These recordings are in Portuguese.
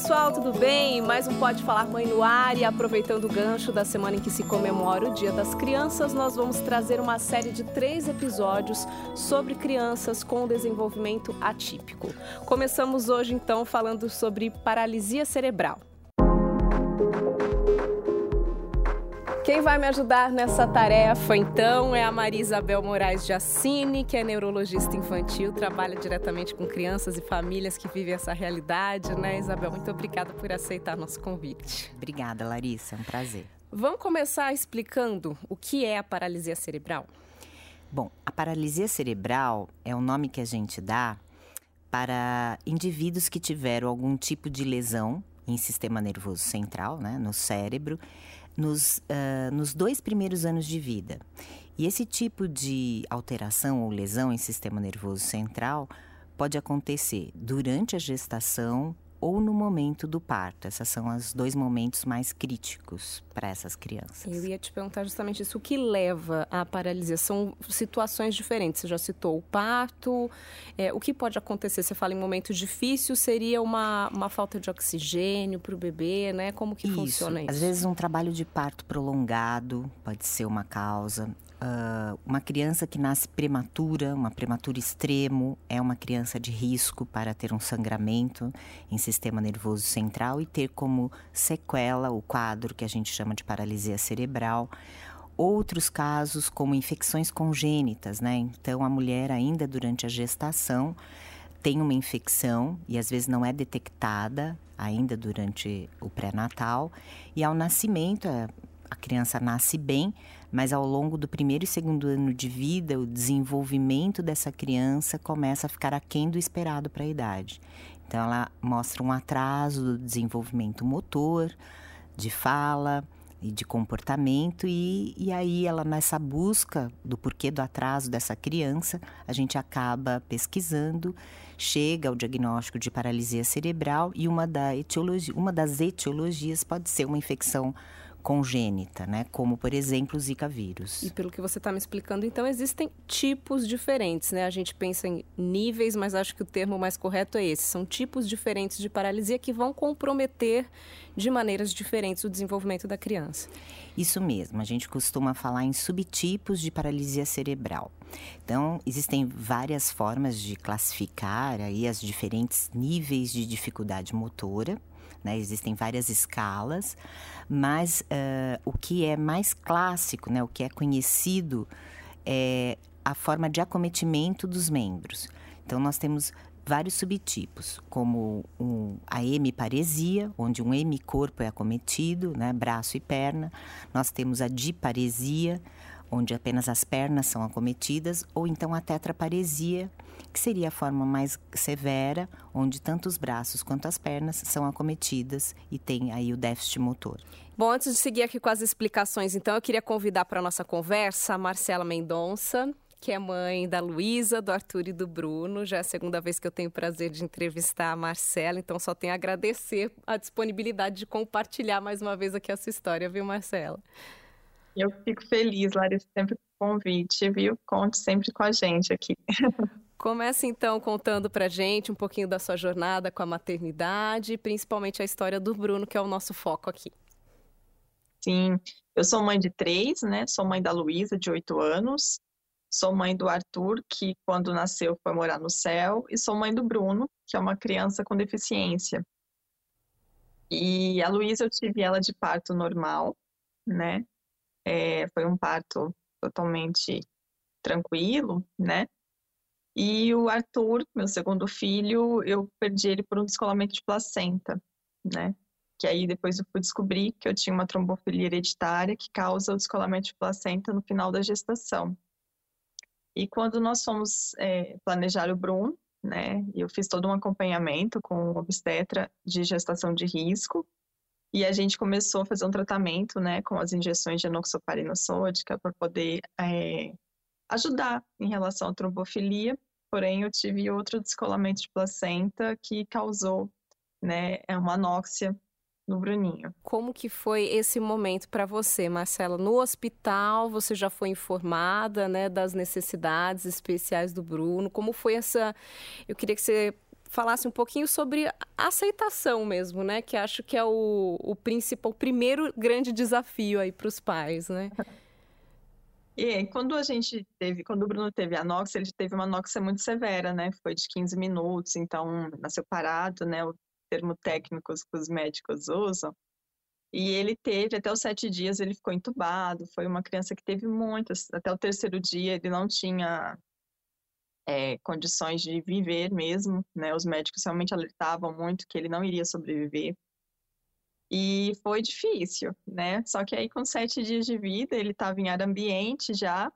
pessoal, tudo bem? Mais um Pode Falar Mãe no ar e aproveitando o gancho da semana em que se comemora o Dia das Crianças, nós vamos trazer uma série de três episódios sobre crianças com desenvolvimento atípico. Começamos hoje então falando sobre paralisia cerebral. Quem vai me ajudar nessa tarefa, então, é a Maria Isabel Moraes de Assine, que é neurologista infantil, trabalha diretamente com crianças e famílias que vivem essa realidade, né, Isabel? Muito obrigada por aceitar nosso convite. Obrigada, Larissa, é um prazer. Vamos começar explicando o que é a paralisia cerebral? Bom, a paralisia cerebral é o nome que a gente dá para indivíduos que tiveram algum tipo de lesão em sistema nervoso central, né, no cérebro, nos, uh, nos dois primeiros anos de vida. E esse tipo de alteração ou lesão em sistema nervoso central pode acontecer durante a gestação ou no momento do parto. Esses são os dois momentos mais críticos para essas crianças. Eu ia te perguntar justamente isso. O que leva à paralisia? São situações diferentes. Você já citou o parto. É, o que pode acontecer? Você fala em momento difícil, seria uma, uma falta de oxigênio para o bebê, né? Como que isso. funciona isso? Às vezes um trabalho de parto prolongado pode ser uma causa. Uh, uma criança que nasce prematura, uma prematura extremo, é uma criança de risco para ter um sangramento em sistema nervoso central e ter como sequela o quadro que a gente chama de paralisia cerebral. Outros casos, como infecções congênitas, né? Então, a mulher, ainda durante a gestação, tem uma infecção e às vezes não é detectada ainda durante o pré-natal, e ao nascimento, a criança nasce bem, mas ao longo do primeiro e segundo ano de vida, o desenvolvimento dessa criança começa a ficar aquém do esperado para a idade. Então, ela mostra um atraso do desenvolvimento motor, de fala e de comportamento, e, e aí ela, nessa busca do porquê do atraso dessa criança, a gente acaba pesquisando, chega ao diagnóstico de paralisia cerebral, e uma, da etiologia, uma das etiologias pode ser uma infecção congênita, né? Como, por exemplo, o Zika vírus. E pelo que você está me explicando, então existem tipos diferentes, né? A gente pensa em níveis, mas acho que o termo mais correto é esse. São tipos diferentes de paralisia que vão comprometer de maneiras diferentes o desenvolvimento da criança. Isso mesmo, a gente costuma falar em subtipos de paralisia cerebral. Então, existem várias formas de classificar aí as diferentes níveis de dificuldade motora. Né? Existem várias escalas, mas uh, o que é mais clássico, né? o que é conhecido, é a forma de acometimento dos membros. Então, nós temos vários subtipos, como um, a hemiparesia, onde um hemicorpo é acometido, né, braço e perna. Nós temos a diparesia, onde apenas as pernas são acometidas, ou então a tetraparesia, que seria a forma mais severa, onde tanto os braços quanto as pernas são acometidas e tem aí o déficit motor. Bom, antes de seguir aqui com as explicações, então, eu queria convidar para a nossa conversa a Marcela Mendonça, que é mãe da Luísa, do Arthur e do Bruno. Já é a segunda vez que eu tenho o prazer de entrevistar a Marcela, então só tenho a agradecer a disponibilidade de compartilhar mais uma vez aqui essa história, viu, Marcela? Eu fico feliz, Larissa, sempre com o convite, viu? Conte sempre com a gente aqui. Começa então contando pra gente um pouquinho da sua jornada com a maternidade, principalmente a história do Bruno, que é o nosso foco aqui. Sim, eu sou mãe de três, né? Sou mãe da Luísa, de oito anos. Sou mãe do Arthur, que quando nasceu foi morar no céu. E sou mãe do Bruno, que é uma criança com deficiência. E a Luísa, eu tive ela de parto normal, né? É, foi um parto totalmente tranquilo, né? E o Arthur, meu segundo filho, eu perdi ele por um descolamento de placenta, né? Que aí depois eu fui descobrir que eu tinha uma trombofilia hereditária que causa o descolamento de placenta no final da gestação. E quando nós fomos é, planejar o Bruno, né? Eu fiz todo um acompanhamento com o obstetra de gestação de risco e a gente começou a fazer um tratamento, né, com as injeções de enoxaparina sódica para poder é, ajudar em relação à trombofilia. Porém, eu tive outro descolamento de placenta que causou, né, é uma anóxia no Bruninho. Como que foi esse momento para você, Marcela? No hospital, você já foi informada, né, das necessidades especiais do Bruno? Como foi essa? Eu queria que você falasse um pouquinho sobre a aceitação mesmo, né? Que acho que é o, o principal, o primeiro grande desafio aí para os pais, né? E quando a gente teve, quando o Bruno teve anóxia, ele teve uma anóxia muito severa, né? Foi de 15 minutos, então nasceu parado, né? O termo técnico que os médicos usam. E ele teve, até os sete dias, ele ficou entubado. Foi uma criança que teve muitas. Até o terceiro dia, ele não tinha é, condições de viver mesmo, né? Os médicos realmente alertavam muito que ele não iria sobreviver. E foi difícil, né? Só que aí, com sete dias de vida, ele estava em ar ambiente já.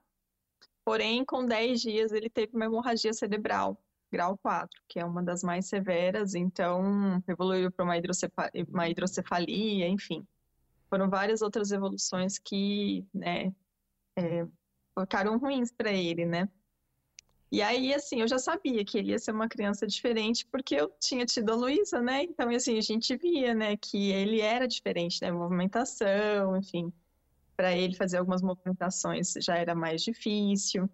Porém, com dez dias, ele teve uma hemorragia cerebral, grau 4, que é uma das mais severas. Então, evoluiu para uma, uma hidrocefalia, enfim. Foram várias outras evoluções que, né, é, ficaram ruins para ele, né? E aí, assim, eu já sabia que ele ia ser uma criança diferente, porque eu tinha tido a Luísa, né? Então, assim, a gente via, né, que ele era diferente, né? Movimentação, enfim. Para ele fazer algumas movimentações já era mais difícil.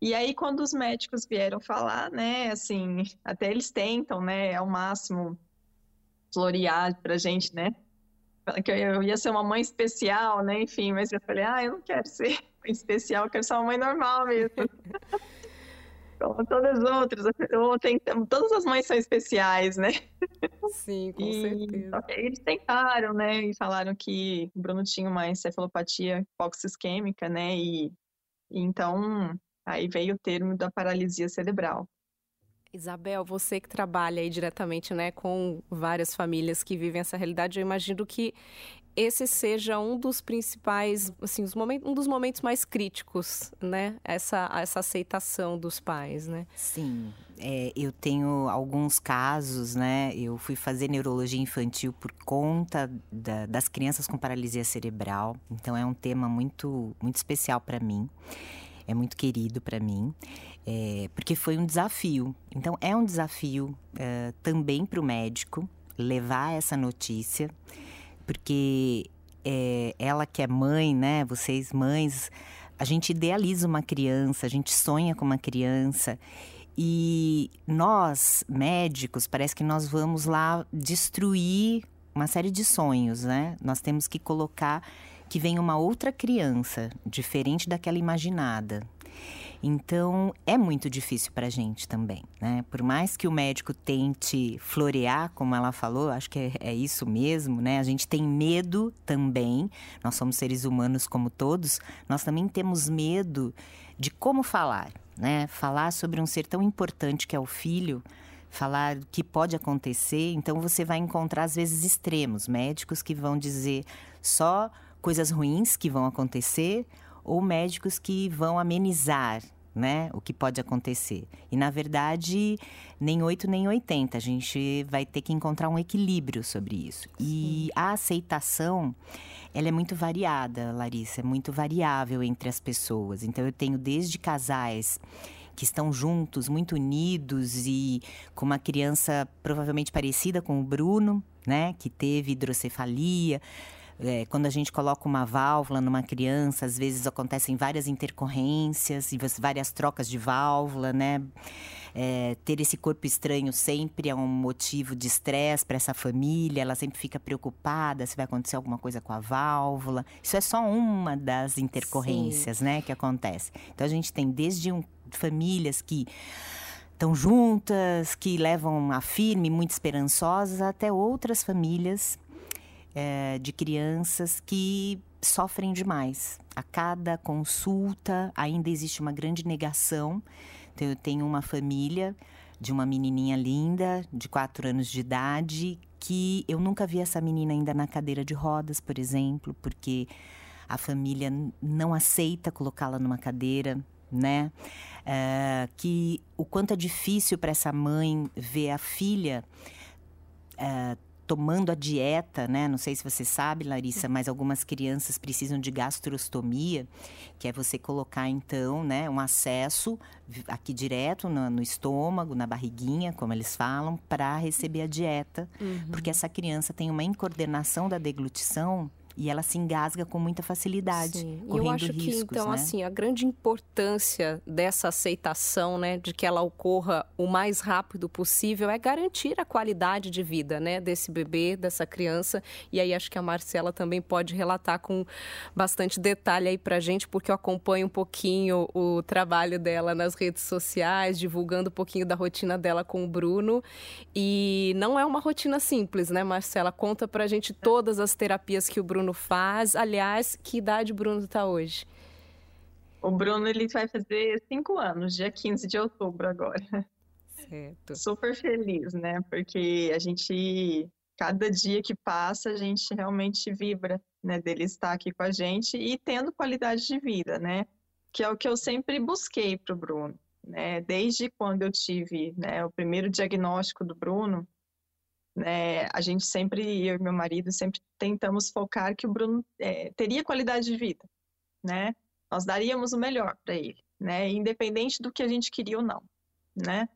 E aí, quando os médicos vieram falar, né, assim, até eles tentam, né, ao máximo florear pra gente, né? Que eu ia ser uma mãe especial, né? Enfim, mas eu falei, ah, eu não quero ser especial, eu quero ser uma mãe normal mesmo. como todas as outras. todas as mães são especiais, né? Sim, com e, certeza. Eles tentaram, né? E falaram que o Bruno tinha uma encefalopatia isquêmica, né? E, e então aí veio o termo da paralisia cerebral. Isabel, você que trabalha aí diretamente né, com várias famílias que vivem essa realidade, eu imagino que esse seja um dos principais, assim, momentos, um dos momentos mais críticos, né? Essa, essa aceitação dos pais, né? Sim. É, eu tenho alguns casos, né? Eu fui fazer neurologia infantil por conta da, das crianças com paralisia cerebral. Então é um tema muito, muito especial para mim. É muito querido para mim, é, porque foi um desafio. Então é um desafio é, também para o médico levar essa notícia porque é, ela que é mãe, né? Vocês mães, a gente idealiza uma criança, a gente sonha com uma criança. E nós, médicos, parece que nós vamos lá destruir uma série de sonhos, né? Nós temos que colocar que vem uma outra criança, diferente daquela imaginada. Então, é muito difícil para a gente também, né? Por mais que o médico tente florear, como ela falou, acho que é, é isso mesmo, né? A gente tem medo também, nós somos seres humanos como todos, nós também temos medo de como falar, né? Falar sobre um ser tão importante que é o filho, falar o que pode acontecer. Então você vai encontrar às vezes extremos, médicos que vão dizer só coisas ruins que vão acontecer ou médicos que vão amenizar né, o que pode acontecer. E na verdade, nem 8 nem 80, a gente vai ter que encontrar um equilíbrio sobre isso. Sim. E a aceitação, ela é muito variada, Larissa, é muito variável entre as pessoas. Então eu tenho desde casais que estão juntos, muito unidos e com uma criança provavelmente parecida com o Bruno, né, que teve hidrocefalia, é, quando a gente coloca uma válvula numa criança, às vezes acontecem várias intercorrências e várias trocas de válvula, né? É, ter esse corpo estranho sempre é um motivo de estresse para essa família, ela sempre fica preocupada se vai acontecer alguma coisa com a válvula. Isso é só uma das intercorrências, Sim. né, que acontece. Então a gente tem desde um, famílias que estão juntas, que levam a firme, muito esperançosas, até outras famílias é, de crianças que sofrem demais. A cada consulta ainda existe uma grande negação. Então, eu tenho uma família de uma menininha linda, de quatro anos de idade, que eu nunca vi essa menina ainda na cadeira de rodas, por exemplo, porque a família não aceita colocá-la numa cadeira, né? É, que o quanto é difícil para essa mãe ver a filha é, tomando a dieta, né? Não sei se você sabe, Larissa, mas algumas crianças precisam de gastrostomia, que é você colocar então, né, um acesso aqui direto no, no estômago, na barriguinha, como eles falam, para receber a dieta, uhum. porque essa criança tem uma incoordenação da deglutição e ela se engasga com muita facilidade, Sim. correndo eu acho riscos, que então né? assim a grande importância dessa aceitação, né, de que ela ocorra o mais rápido possível é garantir a qualidade de vida, né, desse bebê, dessa criança. E aí acho que a Marcela também pode relatar com bastante detalhe aí pra gente, porque eu acompanho um pouquinho o trabalho dela nas redes sociais, divulgando um pouquinho da rotina dela com o Bruno. E não é uma rotina simples, né, Marcela? Conta pra gente todas as terapias que o Bruno faz. Aliás, que idade o Bruno tá hoje? O Bruno ele vai fazer cinco anos, dia 15 de outubro agora. Certo. Super feliz, né? Porque a gente, cada dia que passa, a gente realmente vibra, né? Dele estar aqui com a gente e tendo qualidade de vida, né? Que é o que eu sempre busquei para o Bruno, né? Desde quando eu tive né, o primeiro diagnóstico do Bruno, né? A gente sempre, eu e meu marido, sempre tentamos focar que o Bruno é, teria qualidade de vida, né? Nós daríamos o melhor para ele, né? Independente do que a gente queria ou não, né?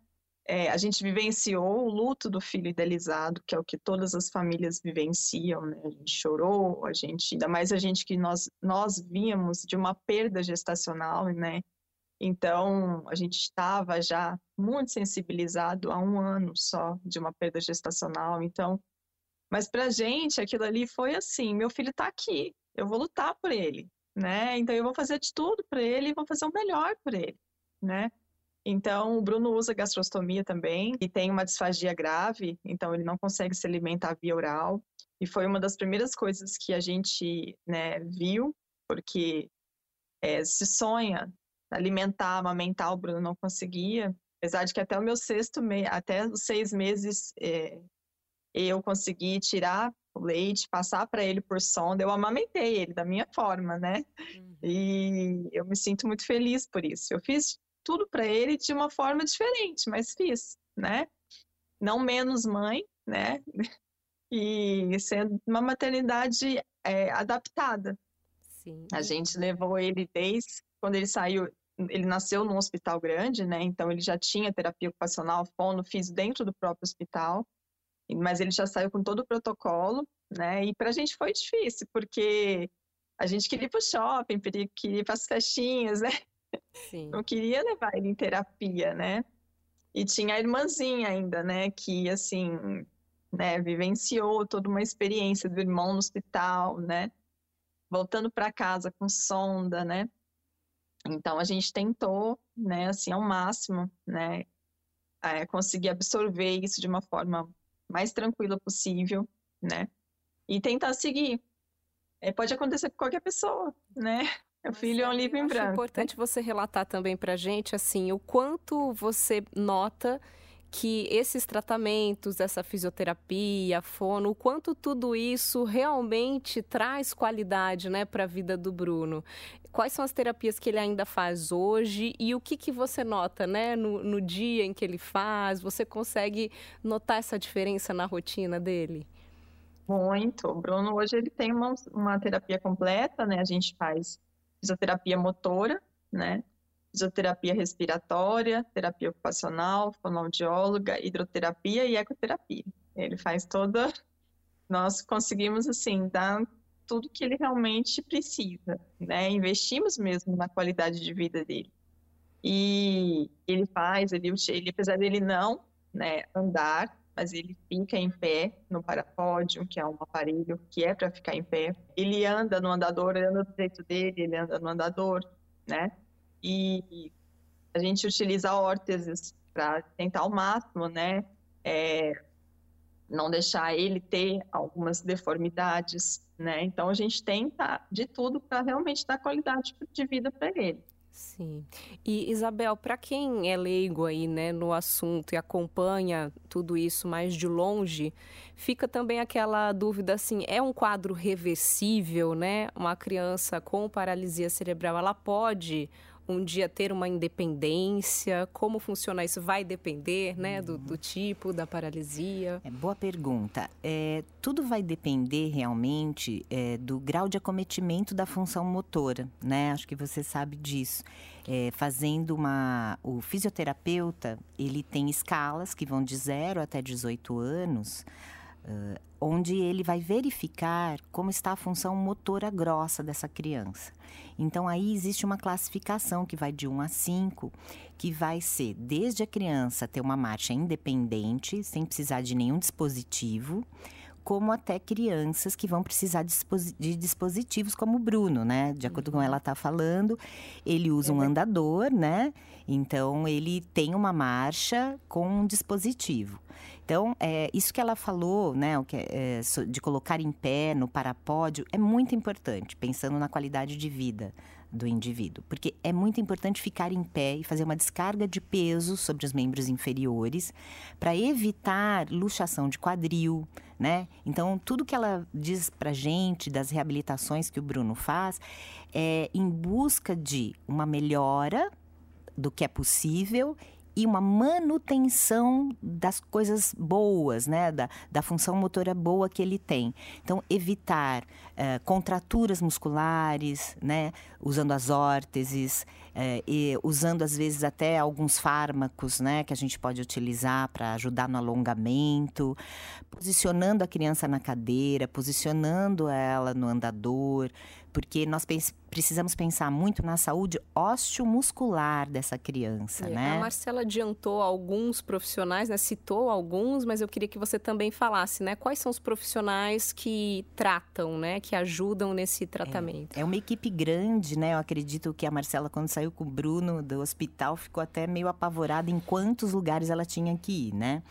É, a gente vivenciou o luto do filho idealizado, que é o que todas as famílias vivenciam, né? A gente chorou, a gente, ainda mais a gente que nós, nós víamos de uma perda gestacional, né? Então, a gente estava já muito sensibilizado há um ano só de uma perda gestacional. Então, mas para a gente, aquilo ali foi assim: meu filho está aqui, eu vou lutar por ele, né? Então, eu vou fazer de tudo para ele e vou fazer o melhor por ele, né? Então, o Bruno usa gastrostomia também e tem uma disfagia grave, então ele não consegue se alimentar via oral. E foi uma das primeiras coisas que a gente né, viu, porque é, se sonha alimentar, amamentar, o Bruno não conseguia. Apesar de que até o meu sexto mês, até os seis meses, é, eu consegui tirar o leite, passar para ele por sonda. Eu amamentei ele da minha forma, né? Uhum. E eu me sinto muito feliz por isso. Eu fiz tudo para ele de uma forma diferente, mas fiz, né? Não menos mãe, né? E sendo uma maternidade é, adaptada. Sim. A gente levou ele desde quando ele saiu, ele nasceu num hospital grande, né? Então ele já tinha terapia ocupacional, fono, fiz dentro do próprio hospital, mas ele já saiu com todo o protocolo, né? E para a gente foi difícil, porque a gente queria ir para o shopping, queria ir para as festinhas, né? Sim. Não queria levar ele em terapia, né? E tinha a irmãzinha ainda, né? Que, assim, né, vivenciou toda uma experiência do irmão no hospital, né? Voltando para casa com sonda, né? Então, a gente tentou, né, assim, ao máximo, né? É, conseguir absorver isso de uma forma mais tranquila possível, né? E tentar seguir. É, pode acontecer com qualquer pessoa, né? O filho é um livro em branco. É importante você relatar também para gente, assim, o quanto você nota que esses tratamentos, essa fisioterapia, fono, o quanto tudo isso realmente traz qualidade, né, para a vida do Bruno. Quais são as terapias que ele ainda faz hoje e o que, que você nota, né, no, no dia em que ele faz? Você consegue notar essa diferença na rotina dele? Muito. O Bruno hoje ele tem uma, uma terapia completa, né? A gente faz fisioterapia motora, né? Fisioterapia respiratória, terapia ocupacional, fonoaudióloga, hidroterapia e ecoterapia. Ele faz toda. Nós conseguimos, assim, dar tudo que ele realmente precisa, né? Investimos mesmo na qualidade de vida dele. E ele faz, ele, ele apesar dele não né, andar, mas ele fica em pé no parapódio, que é um aparelho que é para ficar em pé. Ele anda no andador, ele anda do jeito dele, ele anda no andador, né? E a gente utiliza órteses para tentar ao máximo, né? É, não deixar ele ter algumas deformidades, né? Então a gente tenta de tudo para realmente dar qualidade de vida para ele. Sim. E Isabel, para quem é leigo aí, né, no assunto e acompanha tudo isso mais de longe, fica também aquela dúvida assim, é um quadro reversível, né? Uma criança com paralisia cerebral, ela pode um dia ter uma independência? Como funciona isso? Vai depender né, do, do tipo da paralisia? É, boa pergunta. É, tudo vai depender realmente é, do grau de acometimento da função motora, né? Acho que você sabe disso. É, fazendo uma. O fisioterapeuta, ele tem escalas que vão de 0 até 18 anos. Uh, onde ele vai verificar como está a função motora grossa dessa criança. Então, aí existe uma classificação que vai de 1 a 5, que vai ser desde a criança ter uma marcha independente, sem precisar de nenhum dispositivo, como até crianças que vão precisar de dispositivos como o Bruno, né? De acordo uhum. com ela está falando, ele usa um uhum. andador, né? Então ele tem uma marcha com um dispositivo. Então, é, isso que ela falou, né, o que é, de colocar em pé no parapódio, é muito importante, pensando na qualidade de vida do indivíduo, porque é muito importante ficar em pé e fazer uma descarga de peso sobre os membros inferiores para evitar luxação de quadril, né? Então, tudo que ela diz para gente das reabilitações que o Bruno faz é em busca de uma melhora do que é possível e uma manutenção das coisas boas, né? Da, da função motora boa que ele tem. Então, evitar uh, contraturas musculares, né? Usando as órteses, uh, e usando às vezes até alguns fármacos, né? Que a gente pode utilizar para ajudar no alongamento, posicionando a criança na cadeira, posicionando ela no andador, porque nós precisamos pensar muito na saúde osteomuscular dessa criança, é, né? A Marcela adiantou alguns profissionais, né? Citou alguns, mas eu queria que você também falasse, né? Quais são os profissionais que tratam, né? Que ajudam nesse tratamento? É, é uma equipe grande, né? Eu acredito que a Marcela, quando saiu com o Bruno do hospital, ficou até meio apavorada em quantos lugares ela tinha que ir, né?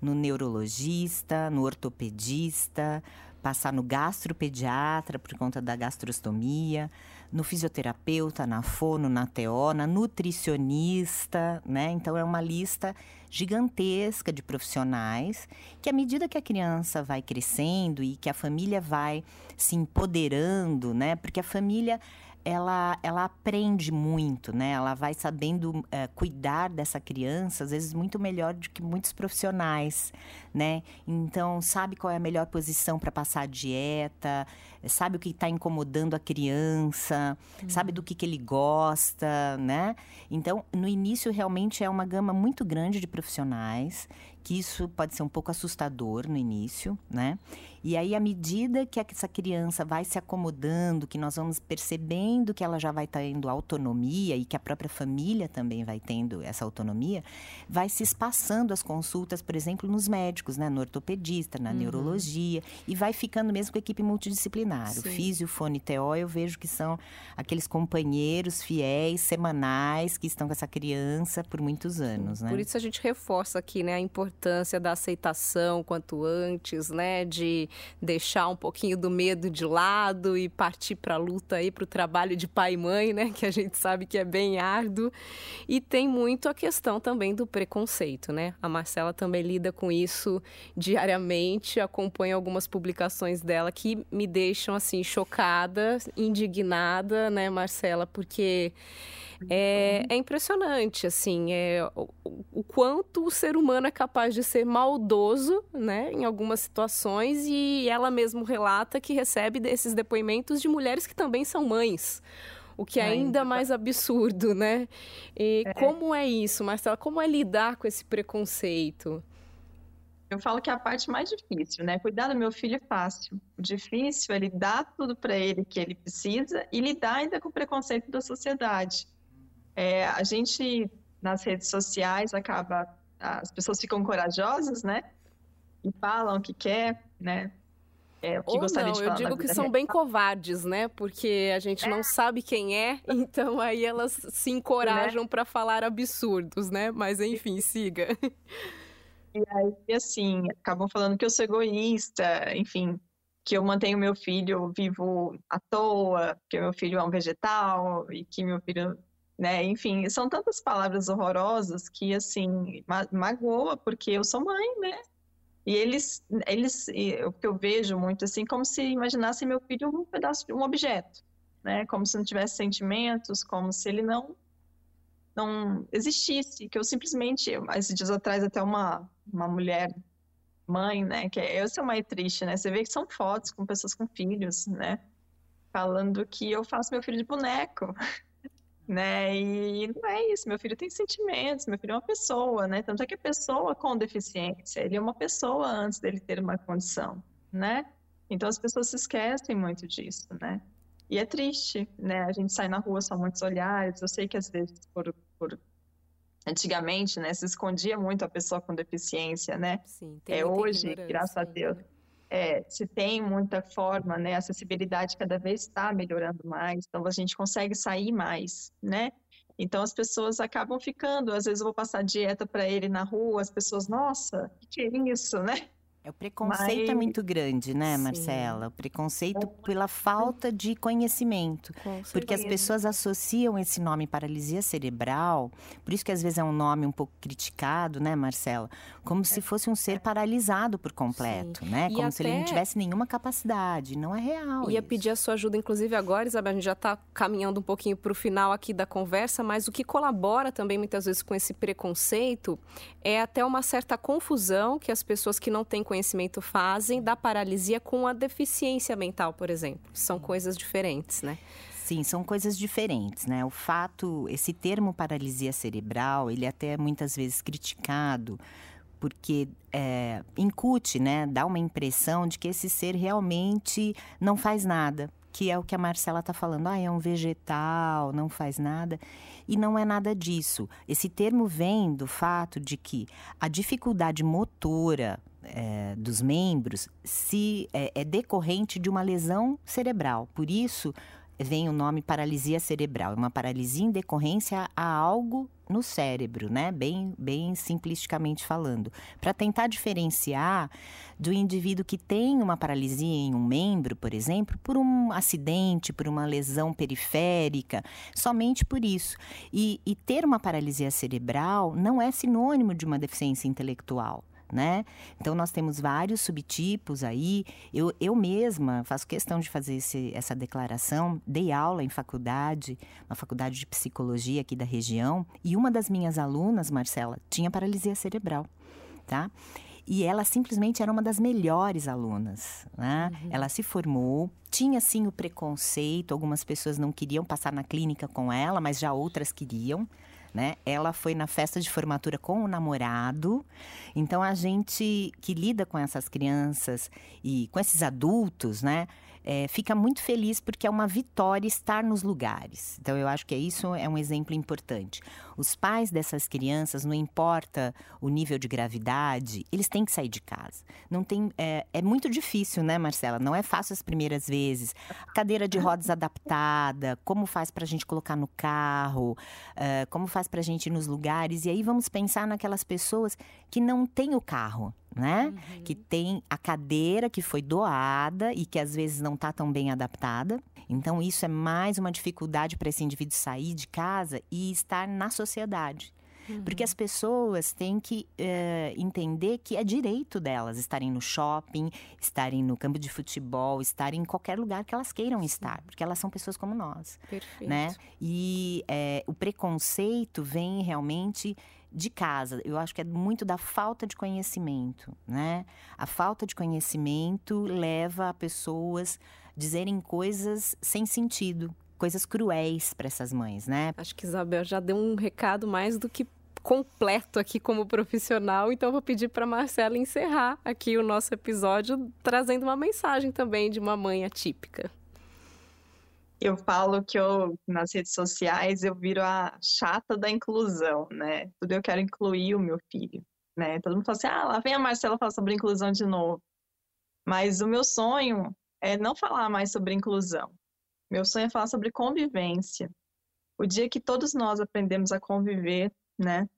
No neurologista, no ortopedista, passar no gastropediatra por conta da gastrostomia, no fisioterapeuta, na fono, na TO, na nutricionista, né? Então é uma lista gigantesca de profissionais que à medida que a criança vai crescendo e que a família vai se empoderando, né? Porque a família ela, ela aprende muito, né? Ela vai sabendo é, cuidar dessa criança, às vezes muito melhor do que muitos profissionais, né? Então, sabe qual é a melhor posição para passar a dieta, sabe o que está incomodando a criança, uhum. sabe do que, que ele gosta, né? Então, no início, realmente é uma gama muito grande de profissionais que isso pode ser um pouco assustador no início, né? E aí, à medida que essa criança vai se acomodando, que nós vamos percebendo que ela já vai tendo autonomia e que a própria família também vai tendo essa autonomia, vai se espaçando as consultas, por exemplo, nos médicos, né? No ortopedista, na uhum. neurologia, e vai ficando mesmo com a equipe multidisciplinar. Sim. O físio, fone, TO, eu vejo que são aqueles companheiros fiéis, semanais, que estão com essa criança por muitos anos, né? Por isso a gente reforça aqui, né, a importância importância da aceitação quanto antes, né? De deixar um pouquinho do medo de lado e partir para a luta aí, para o trabalho de pai e mãe, né? Que a gente sabe que é bem árduo. E tem muito a questão também do preconceito, né? A Marcela também lida com isso diariamente, acompanha algumas publicações dela que me deixam assim chocada, indignada, né, Marcela, porque é, é impressionante, assim, é, o, o, quanto o ser humano é capaz de ser maldoso, né, em algumas situações, e ela mesmo relata que recebe desses depoimentos de mulheres que também são mães. O que é ainda mais absurdo, né? E é. como é isso, Marcela? Como é lidar com esse preconceito? Eu falo que é a parte mais difícil, né? Cuidar do meu filho é fácil. O difícil é lidar tudo para ele que ele precisa e lidar ainda com o preconceito da sociedade. É, a gente, nas redes sociais, acaba. As pessoas ficam corajosas, né? E falam o que quer, né? É, o que Ou gostaria não, de falar eu digo que são bem covardes, né? Porque a gente é. não sabe quem é, então aí elas se encorajam né? para falar absurdos, né? Mas enfim, siga. E aí, assim, acabam falando que eu sou egoísta, enfim, que eu mantenho meu filho vivo à toa, que meu filho é um vegetal e que meu filho né? Enfim, são tantas palavras horrorosas que, assim, ma magoa, porque eu sou mãe, né? E eles, eles, o que eu vejo muito, assim, como se imaginassem meu filho um pedaço de um objeto, né? Como se não tivesse sentimentos, como se ele não não existisse, que eu simplesmente, esses dias atrás até uma, uma mulher mãe, né, que é, eu sou mãe triste, né, você vê que são fotos com pessoas com filhos, né, falando que eu faço meu filho de boneco, né? E não é isso, meu filho tem sentimentos, meu filho é uma pessoa, né? Tanto é que a pessoa com deficiência, ele é uma pessoa antes dele ter uma condição, né? Então as pessoas se esquecem muito disso, né? E é triste, né? A gente sai na rua, são muitos olhares. Eu sei que às vezes, por, por... antigamente, né, se escondia muito a pessoa com deficiência, né? Sim, tem é hoje, graças a Deus, é, se tem muita forma, né? A acessibilidade cada vez está melhorando mais, então a gente consegue sair mais, né? Então as pessoas acabam ficando. Às vezes eu vou passar dieta para ele na rua, as pessoas, nossa, que, que é isso, né? É, o preconceito Mas... é muito grande, né, Marcela? O preconceito pela falta de conhecimento. Porque as pessoas associam esse nome paralisia cerebral, por isso que às vezes é um nome um pouco criticado, né, Marcela? Como se fosse um ser paralisado por completo, Sim. né? Como se ele não tivesse nenhuma capacidade. Não é real. Ia isso. pedir a sua ajuda, inclusive agora, Isabel, a gente já está caminhando um pouquinho para o final aqui da conversa, mas o que colabora também muitas vezes com esse preconceito é até uma certa confusão que as pessoas que não têm conhecimento fazem da paralisia com a deficiência mental, por exemplo. São coisas diferentes, né? Sim, são coisas diferentes, né? O fato, esse termo paralisia cerebral, ele é até muitas vezes criticado porque é, incute, né, dá uma impressão de que esse ser realmente não faz nada, que é o que a Marcela está falando, ah, é um vegetal, não faz nada. E não é nada disso. Esse termo vem do fato de que a dificuldade motora é, dos membros se é, é decorrente de uma lesão cerebral. Por isso vem o nome paralisia cerebral, é uma paralisia em decorrência a algo no cérebro, né? Bem, bem simplisticamente falando, para tentar diferenciar do indivíduo que tem uma paralisia em um membro, por exemplo, por um acidente, por uma lesão periférica, somente por isso. E, e ter uma paralisia cerebral não é sinônimo de uma deficiência intelectual né? Então nós temos vários subtipos aí. Eu, eu mesma faço questão de fazer esse, essa declaração. Dei aula em faculdade, uma faculdade de psicologia aqui da região, e uma das minhas alunas, Marcela, tinha paralisia cerebral, tá? E ela simplesmente era uma das melhores alunas, né? Uhum. Ela se formou, tinha sim o preconceito, algumas pessoas não queriam passar na clínica com ela, mas já outras queriam né? Ela foi na festa de formatura com o namorado. Então a gente que lida com essas crianças e com esses adultos, né? É, fica muito feliz porque é uma vitória estar nos lugares. Então, eu acho que é isso é um exemplo importante. Os pais dessas crianças, não importa o nível de gravidade, eles têm que sair de casa. Não tem, é, é muito difícil, né, Marcela? Não é fácil as primeiras vezes. Cadeira de rodas adaptada, como faz para a gente colocar no carro, uh, como faz para a gente ir nos lugares. E aí vamos pensar naquelas pessoas que não têm o carro né? Uhum. Que tem a cadeira que foi doada e que às vezes não está tão bem adaptada. Então, isso é mais uma dificuldade para esse indivíduo sair de casa e estar na sociedade. Uhum. Porque as pessoas têm que uh, entender que é direito delas estarem no shopping, estarem no campo de futebol, estarem em qualquer lugar que elas queiram Sim. estar, porque elas são pessoas como nós. Perfeito. Né? E é, o preconceito vem realmente de casa. Eu acho que é muito da falta de conhecimento, né? A falta de conhecimento leva a pessoas dizerem coisas sem sentido, coisas cruéis para essas mães, né? Acho que Isabel já deu um recado mais do que completo aqui como profissional, então vou pedir para Marcela encerrar aqui o nosso episódio trazendo uma mensagem também de uma mãe atípica eu falo que eu, nas redes sociais, eu viro a chata da inclusão, né? Tudo eu quero incluir o meu filho, né? Todo mundo fala assim, ah, lá vem a Marcela falar sobre inclusão de novo. Mas o meu sonho é não falar mais sobre inclusão. Meu sonho é falar sobre convivência. O dia que todos nós aprendemos a conviver, né?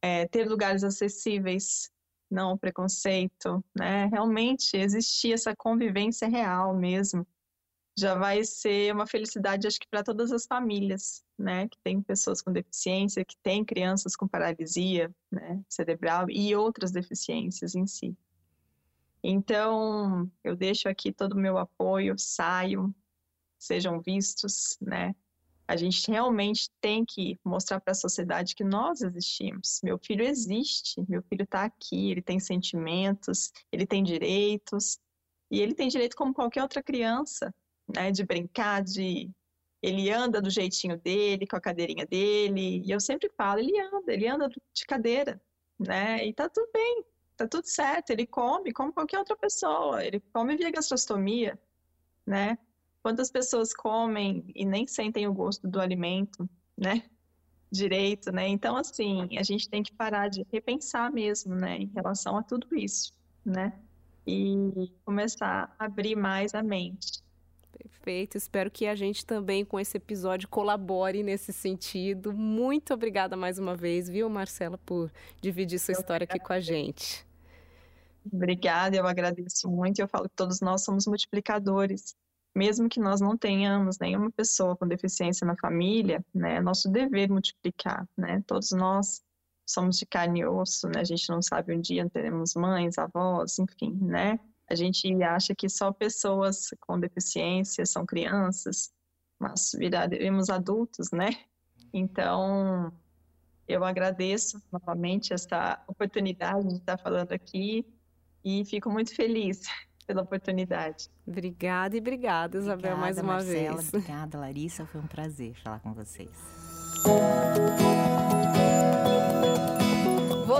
É, ter lugares acessíveis, não preconceito, né? Realmente existir essa convivência real mesmo já vai ser uma felicidade, acho que para todas as famílias, né, que tem pessoas com deficiência, que tem crianças com paralisia, né, cerebral e outras deficiências em si. Então, eu deixo aqui todo o meu apoio, saiam, sejam vistos, né? A gente realmente tem que mostrar para a sociedade que nós existimos. Meu filho existe, meu filho está aqui, ele tem sentimentos, ele tem direitos, e ele tem direito como qualquer outra criança, né, de brincar, de ele anda do jeitinho dele, com a cadeirinha dele, e eu sempre falo, ele anda, ele anda de cadeira, né? E tá tudo bem, tá tudo certo, ele come como qualquer outra pessoa, ele come via gastrostomia, né? Quantas pessoas comem e nem sentem o gosto do alimento, né? Direito, né? Então, assim, a gente tem que parar de repensar mesmo, né? Em relação a tudo isso, né? E começar a abrir mais a mente. Perfeito. Espero que a gente também, com esse episódio, colabore nesse sentido. Muito obrigada mais uma vez, viu, Marcela, por dividir sua eu história aqui com a gente. Obrigada, eu agradeço muito. Eu falo que todos nós somos multiplicadores. Mesmo que nós não tenhamos nenhuma pessoa com deficiência na família, né, é nosso dever multiplicar, né? Todos nós somos de carne e osso, né? A gente não sabe um dia teremos mães, avós, enfim, né? A gente acha que só pessoas com deficiência são crianças, mas viraremos adultos, né? Então, eu agradeço novamente esta oportunidade de estar falando aqui e fico muito feliz pela oportunidade. Obrigada e obrigada, Isabel, obrigada, mais uma Marcela, vez. Obrigada, Larissa. Foi um prazer falar com vocês.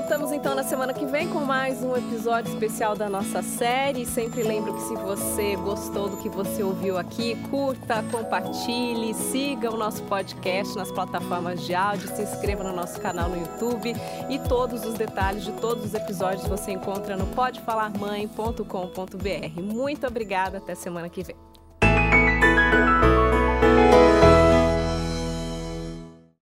Voltamos então na semana que vem com mais um episódio especial da nossa série. Sempre lembro que se você gostou do que você ouviu aqui, curta, compartilhe, siga o nosso podcast nas plataformas de áudio, se inscreva no nosso canal no YouTube e todos os detalhes de todos os episódios você encontra no podefalarmãe.com.br. Muito obrigada, até semana que vem.